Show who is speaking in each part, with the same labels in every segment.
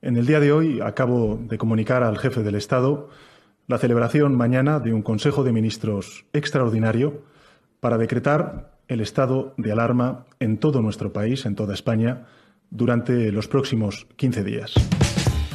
Speaker 1: En el día de hoy acabo de comunicar al jefe del Estado la celebración mañana de un Consejo de Ministros extraordinario para decretar el estado de alarma en todo nuestro país, en toda España, durante los próximos 15 días.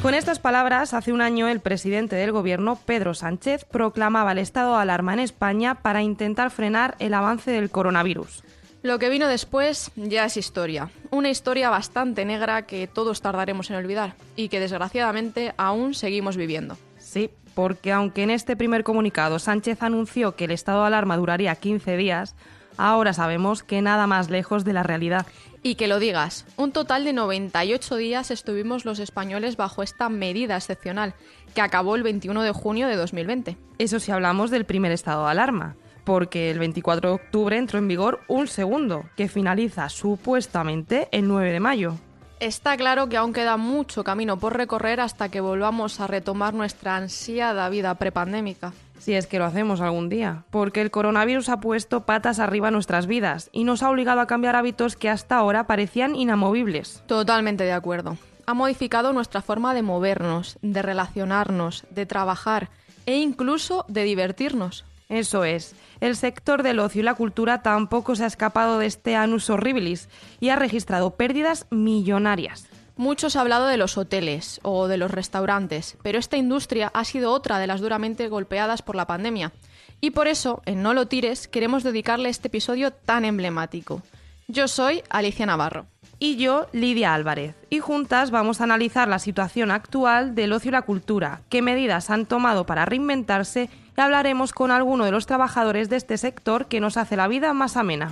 Speaker 2: Con estas palabras, hace un año el presidente del Gobierno, Pedro Sánchez, proclamaba el estado de alarma en España para intentar frenar el avance del coronavirus.
Speaker 3: Lo que vino después ya es historia. Una historia bastante negra que todos tardaremos en olvidar y que desgraciadamente aún seguimos viviendo.
Speaker 2: Sí, porque aunque en este primer comunicado Sánchez anunció que el estado de alarma duraría 15 días, ahora sabemos que nada más lejos de la realidad.
Speaker 3: Y que lo digas, un total de 98 días estuvimos los españoles bajo esta medida excepcional, que acabó el 21 de junio de 2020.
Speaker 2: Eso si hablamos del primer estado de alarma porque el 24 de octubre entró en vigor un segundo, que finaliza supuestamente el 9 de mayo.
Speaker 3: Está claro que aún queda mucho camino por recorrer hasta que volvamos a retomar nuestra ansiada vida prepandémica.
Speaker 2: Si es que lo hacemos algún día, porque el coronavirus ha puesto patas arriba a nuestras vidas y nos ha obligado a cambiar hábitos que hasta ahora parecían inamovibles.
Speaker 3: Totalmente de acuerdo. Ha modificado nuestra forma de movernos, de relacionarnos, de trabajar e incluso de divertirnos.
Speaker 2: Eso es. El sector del ocio y la cultura tampoco se ha escapado de este anus horribilis y ha registrado pérdidas millonarias.
Speaker 3: Muchos ha hablado de los hoteles o de los restaurantes, pero esta industria ha sido otra de las duramente golpeadas por la pandemia. Y por eso, en No lo tires, queremos dedicarle este episodio tan emblemático. Yo soy Alicia Navarro.
Speaker 2: Y yo, Lidia Álvarez. Y juntas vamos a analizar la situación actual del ocio y la cultura, qué medidas han tomado para reinventarse y hablaremos con alguno de los trabajadores de este sector que nos hace la vida más amena.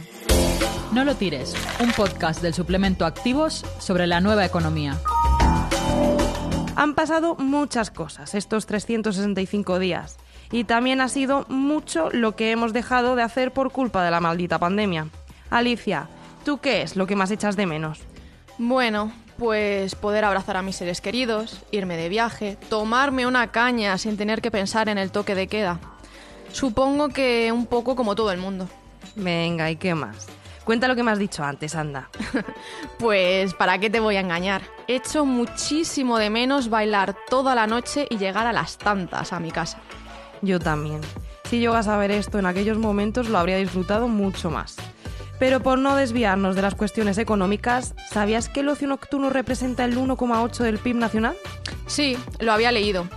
Speaker 4: No lo tires, un podcast del suplemento Activos sobre la nueva economía.
Speaker 2: Han pasado muchas cosas estos 365 días y también ha sido mucho lo que hemos dejado de hacer por culpa de la maldita pandemia. Alicia, ¿tú qué es lo que más echas de menos?
Speaker 3: Bueno, pues poder abrazar a mis seres queridos, irme de viaje, tomarme una caña sin tener que pensar en el toque de queda. Supongo que un poco como todo el mundo.
Speaker 2: Venga, ¿y qué más? Cuenta lo que me has dicho antes, anda.
Speaker 3: pues, ¿para qué te voy a engañar? Echo muchísimo de menos bailar toda la noche y llegar a las tantas a mi casa.
Speaker 2: Yo también. Si llegas a ver esto en aquellos momentos, lo habría disfrutado mucho más. Pero por no desviarnos de las cuestiones económicas, ¿sabías que el ocio nocturno representa el 1,8 del PIB nacional?
Speaker 3: Sí, lo había leído.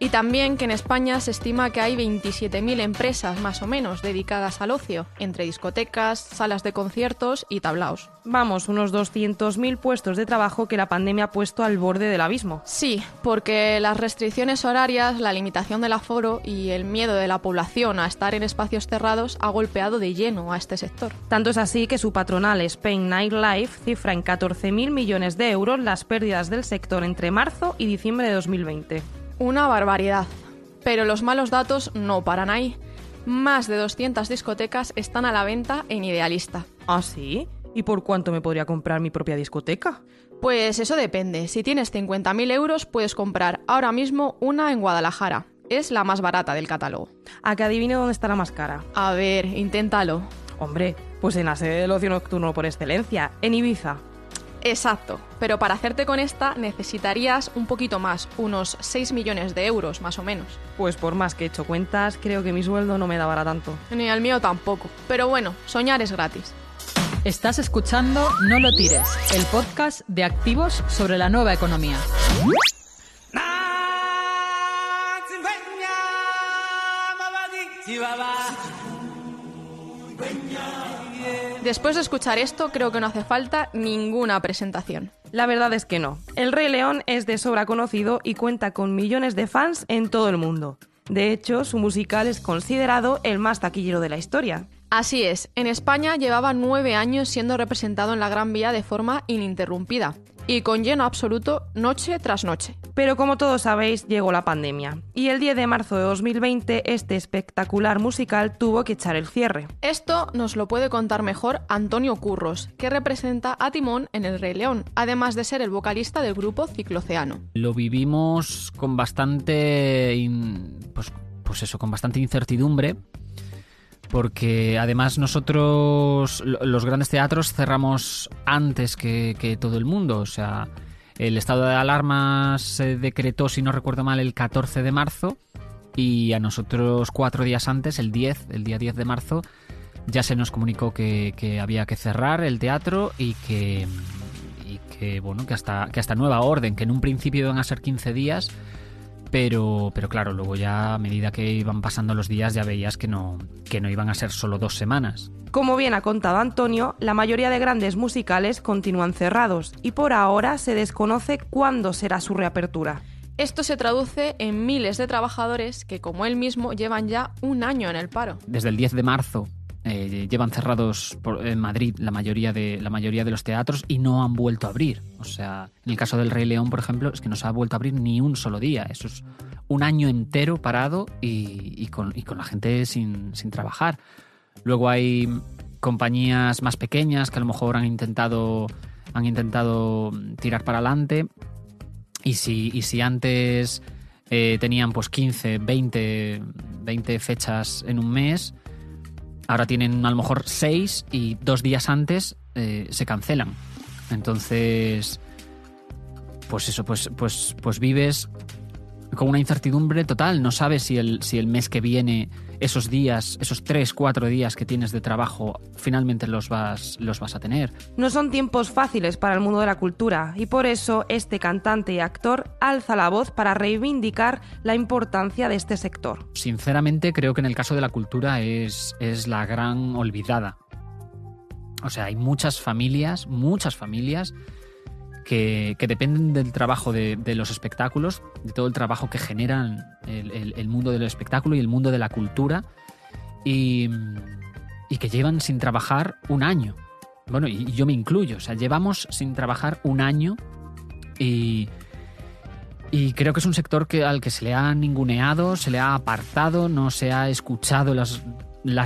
Speaker 3: Y también que en España se estima que hay 27.000 empresas más o menos dedicadas al ocio, entre discotecas, salas de conciertos y tablaos.
Speaker 2: Vamos, unos 200.000 puestos de trabajo que la pandemia ha puesto al borde del abismo.
Speaker 3: Sí, porque las restricciones horarias, la limitación del aforo y el miedo de la población a estar en espacios cerrados ha golpeado de lleno a este sector.
Speaker 2: Tanto es así que su patronal Spain Nightlife cifra en 14.000 millones de euros las pérdidas del sector entre marzo y diciembre de 2020.
Speaker 3: Una barbaridad. Pero los malos datos no paran ahí. Más de 200 discotecas están a la venta en Idealista.
Speaker 2: ¿Ah, sí? ¿Y por cuánto me podría comprar mi propia discoteca?
Speaker 3: Pues eso depende. Si tienes 50.000 euros, puedes comprar ahora mismo una en Guadalajara. Es la más barata del catálogo.
Speaker 2: ¿A que adivine dónde está la más cara?
Speaker 3: A ver, inténtalo.
Speaker 2: Hombre, pues en la sede del ocio nocturno por excelencia, en Ibiza.
Speaker 3: Exacto, pero para hacerte con esta necesitarías un poquito más, unos 6 millones de euros más o menos.
Speaker 2: Pues por más que he hecho cuentas, creo que mi sueldo no me da para tanto.
Speaker 3: Ni el mío tampoco. Pero bueno, soñar es gratis.
Speaker 4: Estás escuchando No lo tires, el podcast de activos sobre la nueva economía.
Speaker 3: Después de escuchar esto, creo que no hace falta ninguna presentación.
Speaker 2: La verdad es que no. El Rey León es de sobra conocido y cuenta con millones de fans en todo el mundo. De hecho, su musical es considerado el más taquillero de la historia.
Speaker 3: Así es, en España llevaba nueve años siendo representado en la Gran Vía de forma ininterrumpida y con lleno absoluto noche tras noche.
Speaker 2: Pero como todos sabéis, llegó la pandemia y el 10 de marzo de 2020 este espectacular musical tuvo que echar el cierre.
Speaker 3: Esto nos lo puede contar mejor Antonio Curros, que representa a Timón en El Rey León, además de ser el vocalista del grupo Cicloceano.
Speaker 5: Lo vivimos con bastante pues, pues eso, con bastante incertidumbre porque además nosotros, los grandes teatros, cerramos antes que, todo el mundo, o sea, El estado de alarma se decretó, si no recuerdo mal, el 14 de marzo y a nosotros cuatro días antes, el 10, el día 10 de marzo, ya se nos comunicó que, había que cerrar el teatro y que, y bueno, que hasta, que hasta nueva orden, que en un principio iban a ser 15 días, pero, pero claro, luego ya a medida que iban pasando los días ya veías que no, que no iban a ser solo dos semanas.
Speaker 2: Como bien ha contado Antonio, la mayoría de grandes musicales continúan cerrados y por ahora se desconoce cuándo será su reapertura.
Speaker 3: Esto se traduce en miles de trabajadores que, como él mismo, llevan ya un año en el paro.
Speaker 5: Desde el 10 de marzo eh, llevan cerrados por, en Madrid la mayoría, de, la mayoría de los teatros y no han vuelto a abrir. O sea, en el caso del Rey León, por ejemplo, es que no se ha vuelto a abrir ni un solo día. Eso es un año entero parado y, con, la gente sin, trabajar. Luego hay compañías más pequeñas que a lo mejor han intentado, han intentado tirar para adelante. Y si, y si antes eh, tenían pues 15, 20, 20 fechas en un mes, ahora tienen a lo mejor 6 y dos días antes eh, se cancelan. Entonces, pues eso, pues, pues, pues vives con una incertidumbre total. No sabes si el, si el mes que viene, esos días, esos tres, cuatro días que tienes de trabajo, finalmente los vas, los vas a tener.
Speaker 2: No son tiempos fáciles para el mundo de la cultura y por eso este cantante y actor alza la voz para reivindicar la importancia de este sector.
Speaker 5: Sinceramente creo que en el caso de la cultura es, es la gran olvidada. O sea, hay muchas familias, muchas familias que, dependen del trabajo de, los espectáculos, de todo el trabajo que generan el, mundo del espectáculo y el mundo de la cultura, y, que llevan sin trabajar un año. Bueno, y yo me incluyo, o sea, llevamos sin trabajar un año y, creo que es un sector que, al que se le ha ninguneado, se le ha apartado, no se ha escuchado las,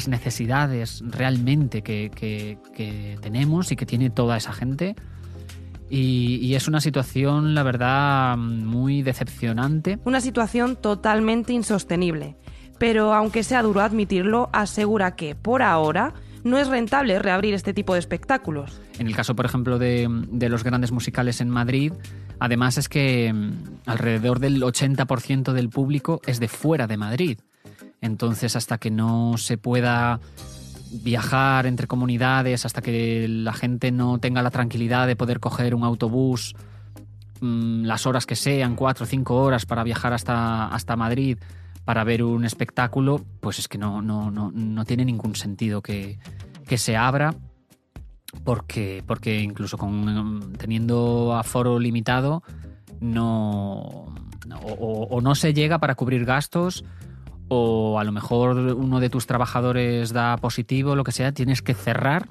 Speaker 5: necesidades realmente que tenemos y que tiene toda esa gente. Y, y, es una situación, la verdad, muy decepcionante.
Speaker 2: Una situación totalmente insostenible. Pero aunque sea duro admitirlo, asegura que, por ahora, no es rentable reabrir este tipo de espectáculos.
Speaker 5: En el caso, por ejemplo, de, de los grandes musicales en Madrid, además es que alrededor del 80% del público es de fuera de Madrid. Entonces, hasta que no se pueda viajar entre comunidades hasta que la gente no tenga la tranquilidad de poder coger un autobús mmm, las horas que sean, cuatro o cinco horas para viajar hasta, hasta Madrid para ver un espectáculo, pues es que no, no, no, no tiene ningún sentido que, que se abra porque, porque incluso con, teniendo aforo limitado no, o, o no se llega para cubrir gastos o a lo mejor uno de tus trabajadores da positivo, lo que sea, tienes que cerrar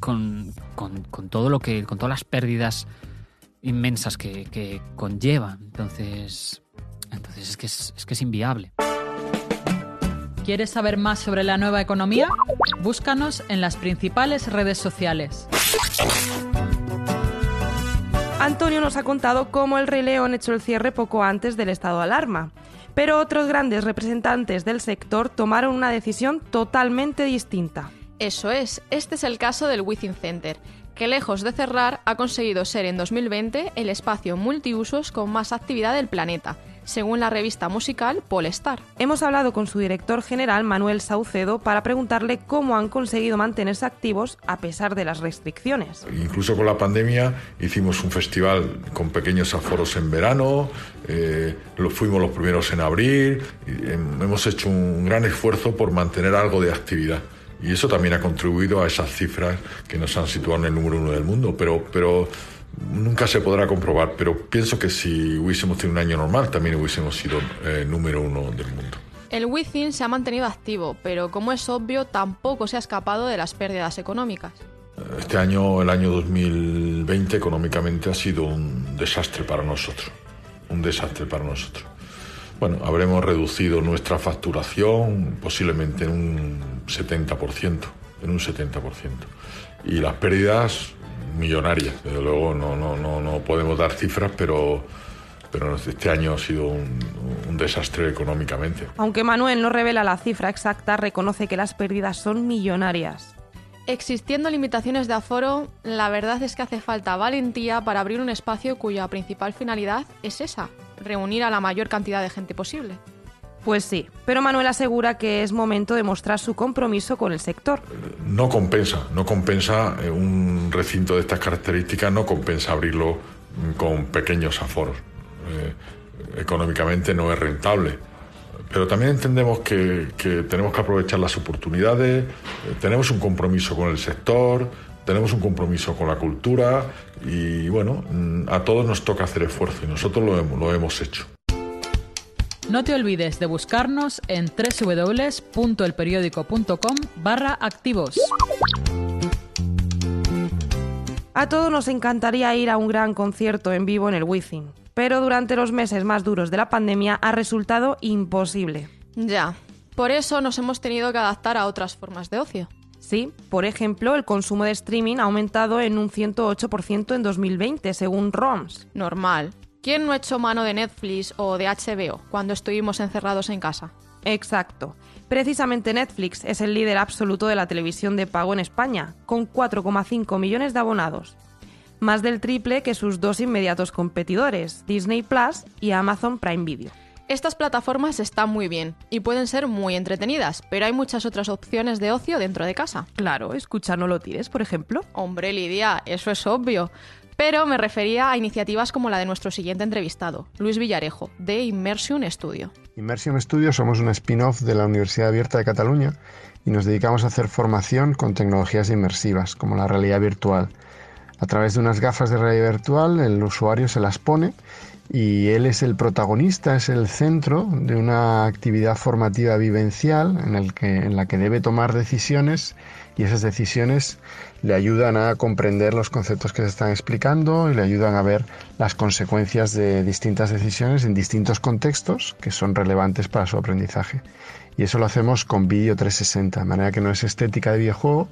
Speaker 5: con, con, con todo lo que, con todas las pérdidas inmensas que, que conlleva. Entonces, entonces es que es, es que es inviable.
Speaker 4: ¿Quieres saber más sobre la nueva economía? Búscanos en las principales redes sociales.
Speaker 2: Antonio nos ha contado cómo el Rey León echó el cierre poco antes del estado de alarma pero otros grandes representantes del sector tomaron una decisión totalmente distinta.
Speaker 3: Eso es, este es el caso del Within Center, que lejos de cerrar ha conseguido ser en 2020 el espacio multiusos con más actividad del planeta, según la revista musical Polestar.
Speaker 2: Hemos hablado con su director general Manuel Saucedo para preguntarle cómo han conseguido mantenerse activos a pesar de las restricciones.
Speaker 6: Incluso con la pandemia hicimos un festival con pequeños aforos en verano, eh, lo fuimos los primeros en abril, hemos hecho un gran esfuerzo por mantener algo de actividad. Y eso también ha contribuido a esas cifras que nos han situado en el número uno del mundo. Pero, pero nunca se podrá comprobar. Pero pienso que si hubiésemos tenido un año normal, también hubiésemos sido eh, número uno del mundo.
Speaker 3: El Within se ha mantenido activo, pero como es obvio, tampoco se ha escapado de las pérdidas económicas.
Speaker 6: Este año, el año 2020, económicamente ha sido un desastre para nosotros. Un desastre para nosotros. Bueno, habremos reducido nuestra facturación posiblemente en un 70%, en un 70%. Y las pérdidas millonarias, desde luego no, no, no, no podemos dar cifras, pero, pero este año ha sido un, un, desastre económicamente.
Speaker 2: Aunque Manuel no revela la cifra exacta, reconoce que las pérdidas son millonarias.
Speaker 3: Existiendo limitaciones de aforo, la verdad es que hace falta valentía para abrir un espacio cuya principal finalidad es esa, reunir a la mayor cantidad de gente posible.
Speaker 2: Pues sí, pero Manuel asegura que es momento de mostrar su compromiso con el sector.
Speaker 6: No compensa, no compensa eh, un recinto de estas características, no compensa abrirlo mm, con pequeños aforos. Eh, económicamente no es rentable. Pero también entendemos que, tenemos que aprovechar las oportunidades, eh, tenemos un compromiso con el sector, tenemos un compromiso con la cultura y bueno, mm, a todos nos toca hacer esfuerzo y nosotros lo hemos, lo hemos hecho.
Speaker 4: No te olvides de buscarnos en www.elperiódico.com barra activos.
Speaker 2: A todos nos encantaría ir a un gran concierto en vivo en el Wizzing, pero durante los meses más duros de la pandemia ha resultado imposible.
Speaker 3: Ya, por eso nos hemos tenido que adaptar a otras formas de ocio.
Speaker 2: Sí, por ejemplo, el consumo de streaming ha aumentado en un 108% en 2020, según ROMS.
Speaker 3: Normal. ¿Quién no hecho mano de Netflix o de HBO cuando estuvimos encerrados en casa?
Speaker 2: Exacto. Precisamente Netflix es el líder absoluto de la televisión de pago en España, con 4,5 millones de abonados. Más del triple que sus dos inmediatos competidores, Disney Plus y Amazon Prime Video.
Speaker 3: Estas plataformas están muy bien y pueden ser muy entretenidas, pero hay muchas otras opciones de ocio dentro de casa.
Speaker 2: Claro, escuchar no lo tires, por ejemplo.
Speaker 3: Hombre, Lidia, eso es obvio. Pero me refería a iniciativas como la de nuestro siguiente entrevistado, Luis Villarejo, de Immersion Studio.
Speaker 7: Immersion Studio somos un spin-off de la Universidad Abierta de Cataluña y nos dedicamos a hacer formación con tecnologías inmersivas, como la realidad virtual. A través de unas gafas de realidad virtual, el usuario se las pone y él es el protagonista, es el centro de una actividad formativa vivencial en, en la que debe tomar decisiones y esas decisiones le ayudan a comprender los conceptos que se están explicando y le ayudan a ver las consecuencias de distintas decisiones en distintos contextos que son relevantes para su aprendizaje. Y eso lo hacemos con vídeo 360, de manera que no es estética de videojuego,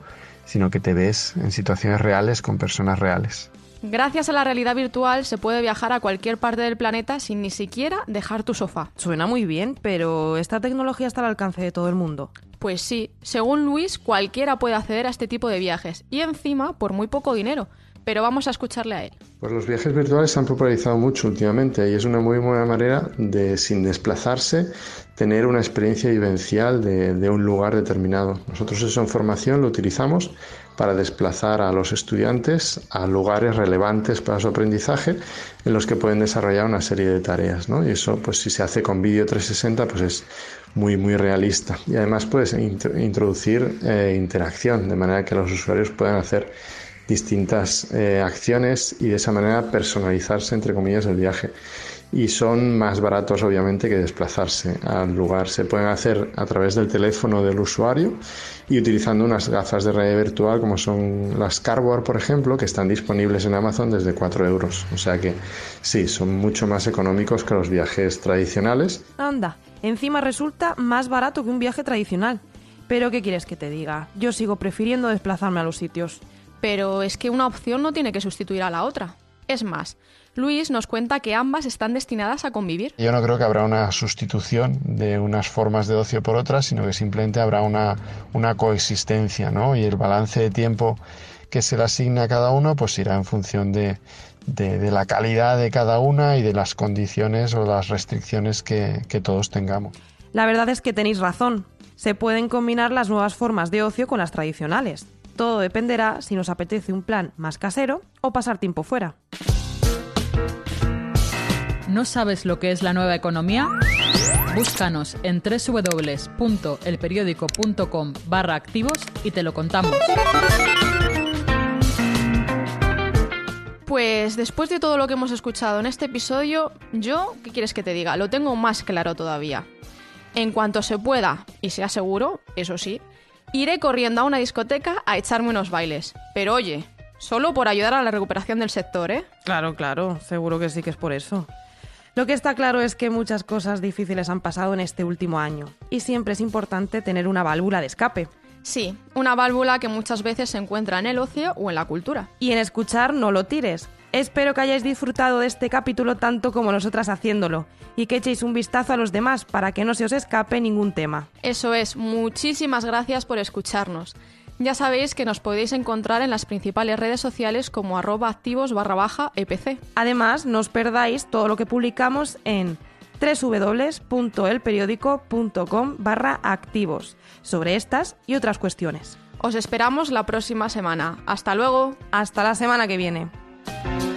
Speaker 7: sino que te ves en situaciones reales con personas reales.
Speaker 3: Gracias a la realidad virtual se puede viajar a cualquier parte del planeta sin ni siquiera dejar tu sofá.
Speaker 2: Suena muy bien, pero esta tecnología está al alcance de todo el mundo.
Speaker 3: Pues sí, según Luis, cualquiera puede acceder a este tipo de viajes y encima por muy poco dinero. Pero vamos a escucharle a él.
Speaker 7: Pues los viajes virtuales se han popularizado mucho últimamente y es una muy buena manera de, sin desplazarse, tener una experiencia vivencial de, un lugar determinado. Nosotros eso en formación lo utilizamos para desplazar a los estudiantes a lugares relevantes para su aprendizaje en los que pueden desarrollar una serie de tareas. ¿no? Y eso, pues si se hace con vídeo 360, pues es muy, muy realista. Y además puedes introducir eh, interacción, de manera que los usuarios puedan hacer distintas eh, acciones y de esa manera personalizarse, entre comillas, el viaje y son más baratos obviamente que desplazarse al lugar. Se pueden hacer a través del teléfono del usuario y utilizando unas gafas de realidad virtual como son las Cardboard, por ejemplo, que están disponibles en Amazon desde 4 euros. O sea que sí, son mucho más económicos que los viajes tradicionales.
Speaker 2: Anda, encima resulta más barato que un viaje tradicional. Pero ¿qué quieres que te diga? Yo sigo prefiriendo desplazarme a los sitios.
Speaker 3: Pero es que una opción no tiene que sustituir a la otra. Es más, Luis nos cuenta que ambas están destinadas a convivir.
Speaker 7: Yo no creo que habrá una sustitución de unas formas de ocio por otras, sino que simplemente habrá una, una coexistencia, ¿no? Y el balance de tiempo que se le asigne a cada uno, pues irá en función de, de, la calidad de cada una y de las condiciones o las restricciones que, que todos tengamos.
Speaker 2: La verdad es que tenéis razón. Se pueden combinar las nuevas formas de ocio con las tradicionales. Todo dependerá si nos apetece un plan más casero o pasar tiempo fuera.
Speaker 4: ¿No sabes lo que es la nueva economía? Búscanos en www.elperiódico.com barra activos y te lo contamos.
Speaker 3: Pues después de todo lo que hemos escuchado en este episodio, yo, ¿qué quieres que te diga? Lo tengo más claro todavía. En cuanto se pueda, y sea seguro, eso sí, iré corriendo a una discoteca a echarme unos bailes. Pero oye, solo por ayudar a la recuperación del sector, ¿eh?
Speaker 2: Claro, claro, seguro que sí que es por eso. Lo que está claro es que muchas cosas difíciles han pasado en este último año y siempre es importante tener una válvula de escape.
Speaker 3: Sí, una válvula que muchas veces se encuentra en el ocio o en la cultura.
Speaker 2: Y en escuchar no lo tires. Espero que hayáis disfrutado de este capítulo tanto como nosotras haciéndolo y que echéis un vistazo a los demás para que no se os escape ningún tema.
Speaker 3: Eso es, muchísimas gracias por escucharnos. Ya sabéis que nos podéis encontrar en las principales redes sociales como arroba activos barra baja EPC.
Speaker 2: Además, no os perdáis todo lo que publicamos en www.elperiódico.com barra activos sobre estas y otras cuestiones.
Speaker 3: Os esperamos la próxima semana. Hasta luego.
Speaker 2: Hasta la semana que viene. Bye.